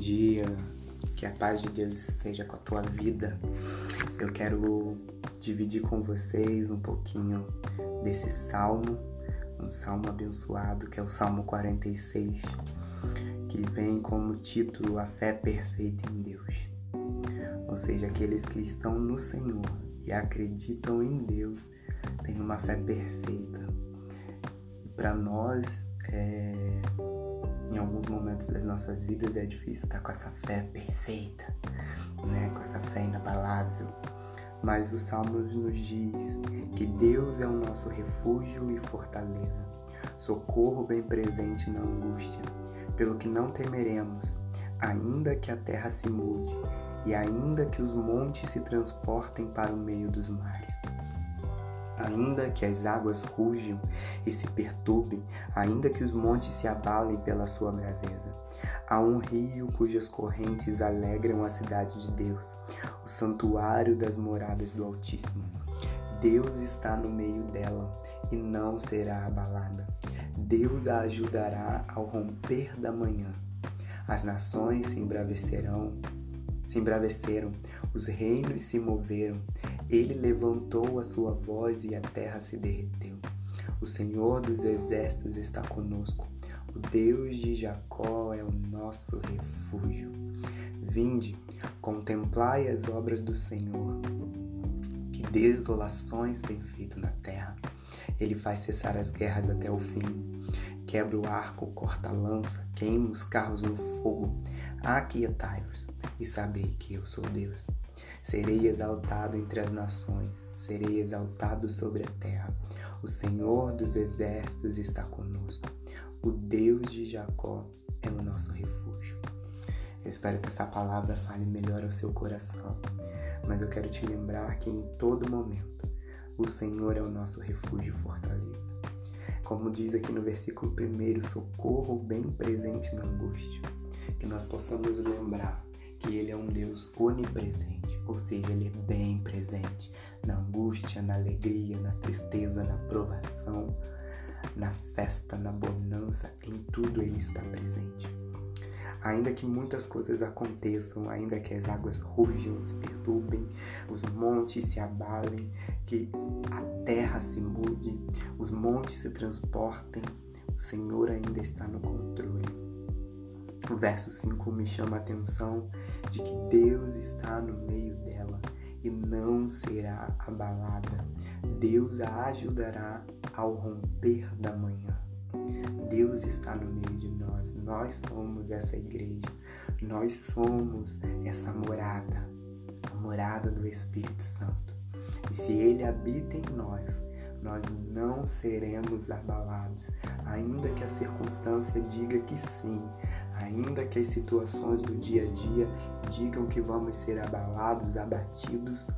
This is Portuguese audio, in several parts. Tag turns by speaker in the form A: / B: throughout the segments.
A: dia, que a paz de Deus seja com a tua vida. Eu quero dividir com vocês um pouquinho desse salmo, um salmo abençoado que é o Salmo 46, que vem como título A Fé Perfeita em Deus. Ou seja, aqueles que estão no Senhor e acreditam em Deus têm uma fé perfeita. E para nós, é em alguns momentos das nossas vidas é difícil estar com essa fé perfeita, né? com essa fé inabalável. Mas o Salmo nos diz que Deus é o nosso refúgio e fortaleza, socorro bem presente na angústia, pelo que não temeremos, ainda que a terra se mude e ainda que os montes se transportem para o meio dos mares ainda que as águas rujam e se perturbem, ainda que os montes se abalem pela sua braveza. Há um rio cujas correntes alegram a cidade de Deus, o santuário das moradas do Altíssimo. Deus está no meio dela e não será abalada. Deus a ajudará ao romper da manhã. As nações se embravecerão, se embraveceram, os reinos se moveram. Ele levantou a sua voz e a terra se derreteu. O Senhor dos exércitos está conosco. O Deus de Jacó é o nosso refúgio. Vinde, contemplai as obras do Senhor. Que desolações tem feito na terra. Ele faz cessar as guerras até o fim. Quebra o arco, corta a lança, queima os carros no fogo. Aquietai-vos e sabei que eu sou Deus. Serei exaltado entre as nações, serei exaltado sobre a terra. O Senhor dos exércitos está conosco. O Deus de Jacó é o nosso refúgio. Eu espero que essa palavra fale melhor ao seu coração, mas eu quero te lembrar que em todo momento o Senhor é o nosso refúgio e fortaleza. Como diz aqui no versículo 1, socorro bem presente na angústia que nós possamos lembrar que Ele é um Deus onipresente, ou seja, Ele é bem presente na angústia, na alegria, na tristeza, na provação, na festa, na bonança, em tudo Ele está presente. Ainda que muitas coisas aconteçam, ainda que as águas rujam, se perturbem, os montes se abalem, que a terra se mude, os montes se transportem, o Senhor ainda está no controle. O verso 5 me chama a atenção de que Deus está no meio dela e não será abalada. Deus a ajudará ao romper da manhã. Deus está no meio de nós. Nós somos essa igreja. Nós somos essa morada, a morada do Espírito Santo. E se ele habita em nós, nós não seremos abalados, ainda que a circunstância diga que sim, ainda que as situações do dia a dia digam que vamos ser abalados, abatidos,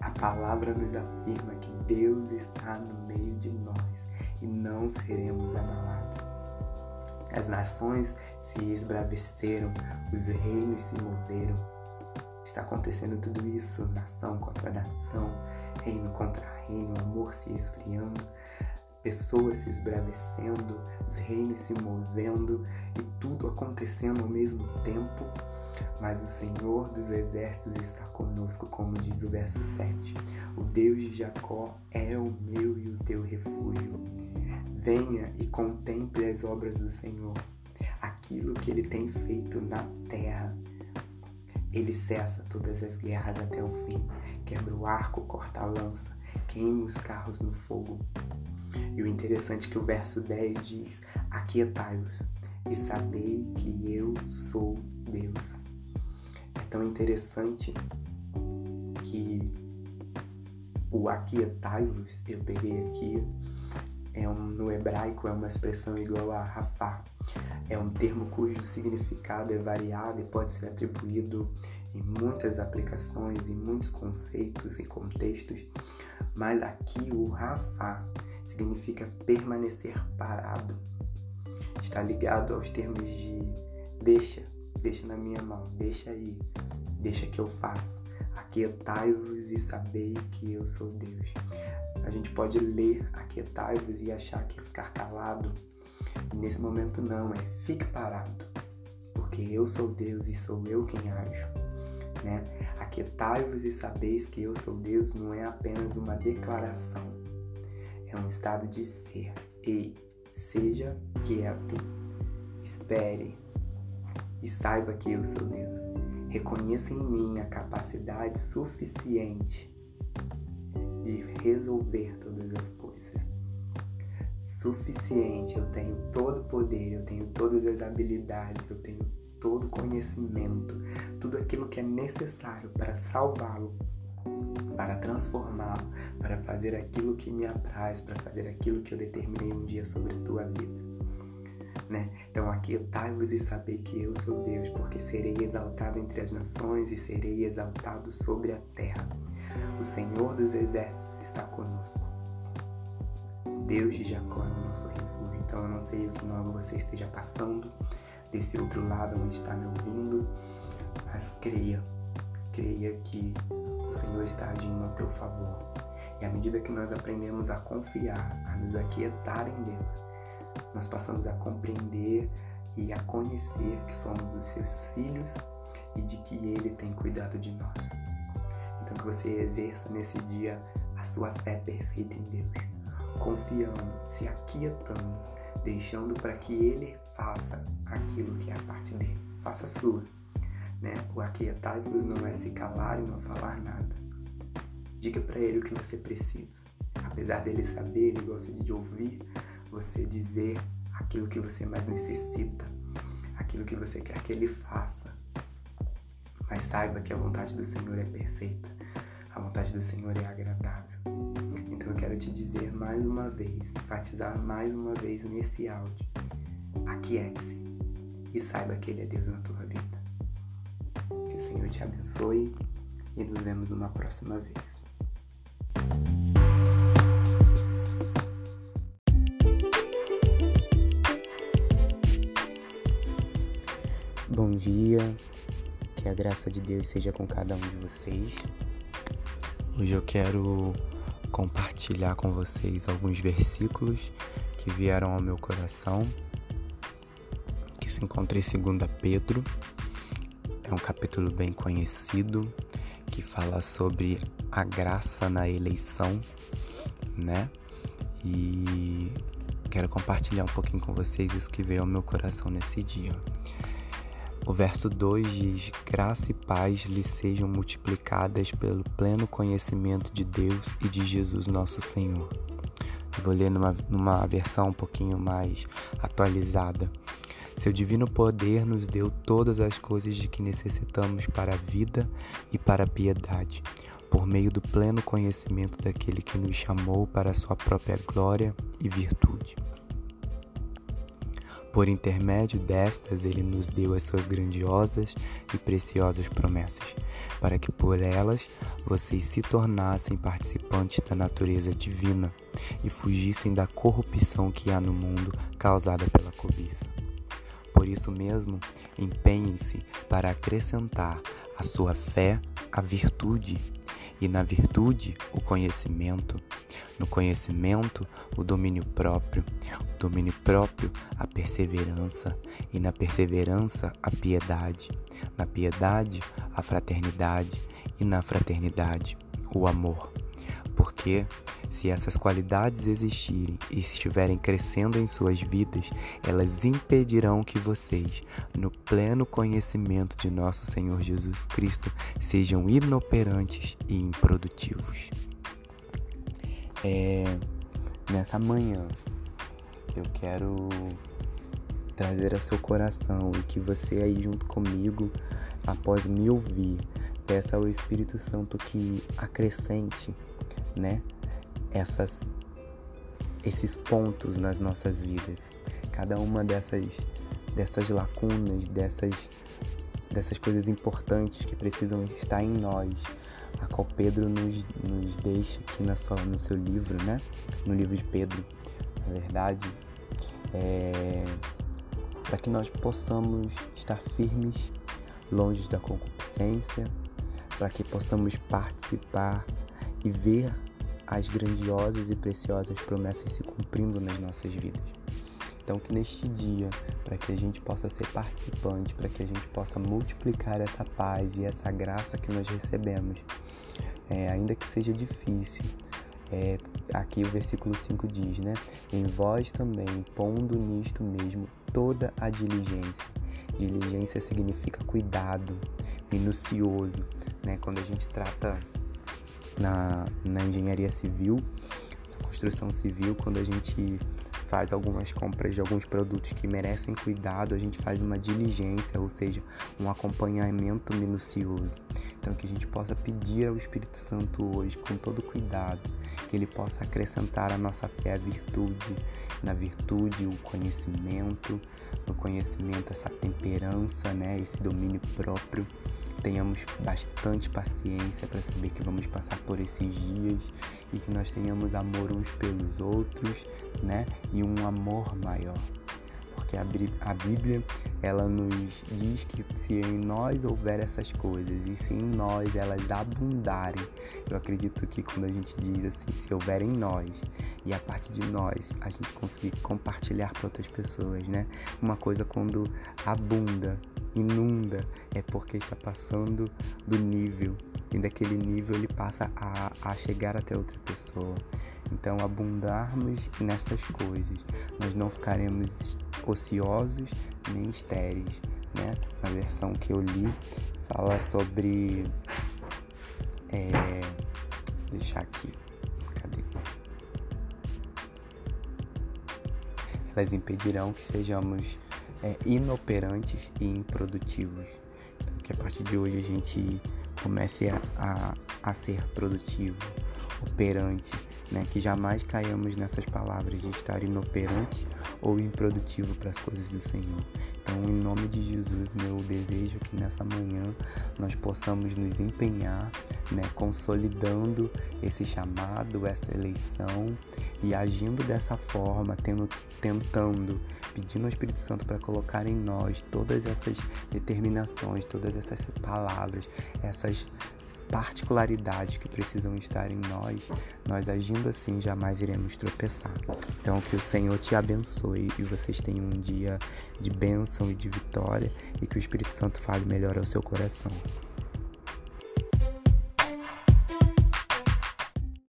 A: a palavra nos afirma que Deus está no meio de nós e não seremos abalados. As nações se esbraveceram, os reinos se moveram. Está acontecendo tudo isso, nação contra nação, reino contra reino, amor se esfriando, pessoas se esbravecendo, os reinos se movendo e tudo acontecendo ao mesmo tempo. Mas o Senhor dos exércitos está conosco, como diz o verso 7. O Deus de Jacó é o meu e o teu refúgio. Venha e contemple as obras do Senhor, aquilo que ele tem feito na terra. Ele cessa todas as guerras até o fim, quebra o arco, corta a lança, queima os carros no fogo. E o interessante é que o verso 10 diz: Aquietai-vos e sabei que eu sou Deus. É tão interessante que o aquietai-vos, eu peguei aqui, é um, no hebraico é uma expressão igual a rafá. É um termo cujo significado é variado e pode ser atribuído em muitas aplicações, em muitos conceitos e contextos, mas aqui o rafá significa permanecer parado. Está ligado aos termos de deixa, deixa na minha mão, deixa aí, deixa que eu faço. Aquietai-vos e sabei que eu sou Deus. A gente pode ler aquietai-vos e achar que é ficar calado. E nesse momento não, é fique parado. porque eu sou Deus e sou eu quem ajo. Né? Aquietai-vos e sabeis que eu sou Deus não é apenas uma declaração, é um estado de ser. Ei, seja quieto, espere e saiba que eu sou Deus. Reconheça em mim a capacidade suficiente de resolver todas as coisas. Suficiente, eu tenho todo o poder, eu tenho todas as habilidades, eu tenho todo o conhecimento, tudo aquilo que é necessário para salvá-lo, para transformá-lo, para fazer aquilo que me apraz, para fazer aquilo que eu determinei um dia sobre a tua vida né? Então aquietai-vos e sabei que eu sou Deus, porque serei exaltado entre as nações e serei exaltado sobre a terra. O Senhor dos exércitos está conosco. Deus de Jacó é o nosso refúgio. Então eu não sei o que você esteja passando desse outro lado onde está me ouvindo, mas creia, creia que o Senhor está agindo ao teu favor. E à medida que nós aprendemos a confiar, a nos aquietar em Deus, nós passamos a compreender e a conhecer que somos os seus filhos e de que Ele tem cuidado de nós. Então, que você exerça nesse dia a sua fé perfeita em Deus, confiando, se aquietando, deixando para que Ele faça aquilo que é a parte dele, faça a sua. Né? O aquietar-vos não é se calar e não falar nada. Diga para Ele o que você precisa. Apesar dele saber, ele gosta de ouvir você dizer aquilo que você mais necessita, aquilo que você quer que Ele faça. Mas saiba que a vontade do Senhor é perfeita, a vontade do Senhor é agradável. Então eu quero te dizer mais uma vez, enfatizar mais uma vez nesse áudio: aquiete-se e saiba que Ele é Deus na tua Senhor te abençoe e nos vemos numa próxima vez. Bom dia, que a graça de Deus seja com cada um de vocês. Hoje eu quero compartilhar com vocês alguns versículos que vieram ao meu coração, que se encontra em 2 Pedro. Um capítulo bem conhecido que fala sobre a graça na eleição, né? E quero compartilhar um pouquinho com vocês isso que veio ao meu coração nesse dia. O verso 2 diz: Graça e paz lhe sejam multiplicadas pelo pleno conhecimento de Deus e de Jesus nosso Senhor. vou ler numa, numa versão um pouquinho mais atualizada. Seu divino poder nos deu todas as coisas de que necessitamos para a vida e para a piedade, por meio do pleno conhecimento daquele que nos chamou para a sua própria glória e virtude por intermédio destas, ele nos deu as suas grandiosas e preciosas promessas, para que por elas vocês se tornassem participantes da natureza divina e fugissem da corrupção que há no mundo causada pela cobiça. Por isso mesmo, empenhem-se para acrescentar à sua fé a virtude, e na virtude, o conhecimento no conhecimento, o domínio próprio, o domínio próprio, a perseverança, e na perseverança, a piedade, na piedade, a fraternidade, e na fraternidade, o amor. Porque se essas qualidades existirem e estiverem crescendo em suas vidas, elas impedirão que vocês, no pleno conhecimento de nosso Senhor Jesus Cristo, sejam inoperantes e improdutivos. É nessa manhã eu quero trazer ao seu coração e que você aí junto comigo, após me ouvir, peça ao Espírito Santo que acrescente, né, essas esses pontos nas nossas vidas. Cada uma dessas dessas lacunas, dessas dessas coisas importantes que precisam estar em nós a qual Pedro nos, nos deixa aqui na sua, no seu livro, né? No livro de Pedro, na verdade, é, para que nós possamos estar firmes, longe da concupiscência, para que possamos participar e ver as grandiosas e preciosas promessas se cumprindo nas nossas vidas. Então, que neste dia, para que a gente possa ser participante, para que a gente possa multiplicar essa paz e essa graça que nós recebemos, é, ainda que seja difícil, é, aqui o versículo 5 diz, né? Em vós também, pondo nisto mesmo toda a diligência. Diligência significa cuidado, minucioso, né? Quando a gente trata na, na engenharia civil, na construção civil, quando a gente faz algumas compras de alguns produtos que merecem cuidado, a gente faz uma diligência, ou seja, um acompanhamento minucioso. Então, que a gente possa pedir ao Espírito Santo hoje, com todo cuidado, que ele possa acrescentar à nossa fé a virtude, na virtude o conhecimento, no conhecimento essa temperança, né, esse domínio próprio tenhamos bastante paciência para saber que vamos passar por esses dias e que nós tenhamos amor uns pelos outros, né? E um amor maior. Porque a Bíblia, ela nos diz que se em nós houver essas coisas e se em nós elas abundarem, eu acredito que quando a gente diz assim, se houver em nós e a partir de nós a gente conseguir compartilhar para outras pessoas, né? Uma coisa quando abunda, inunda, é porque está passando do nível. E daquele nível ele passa a, a chegar até outra pessoa. Então, abundarmos nessas coisas, nós não ficaremos ociosos nem estéreis. Né? A versão que eu li fala sobre. É, deixar aqui. Cadê? Elas impedirão que sejamos é, inoperantes e improdutivos. Então, que a partir de hoje a gente comece a, a, a ser produtivo, operante, né? que jamais caiamos nessas palavras de estar inoperante ou improdutivo para as coisas do Senhor. Então, em nome de Jesus, meu desejo é que nessa manhã nós possamos nos empenhar, né, consolidando esse chamado, essa eleição e agindo dessa forma, tendo, tentando, pedindo ao Espírito Santo para colocar em nós todas essas determinações, todas essas palavras, essas particularidades que precisam estar em nós, nós agindo assim jamais iremos tropeçar. Então que o Senhor te abençoe e vocês tenham um dia de bênção e de vitória e que o Espírito Santo fale melhor ao seu coração.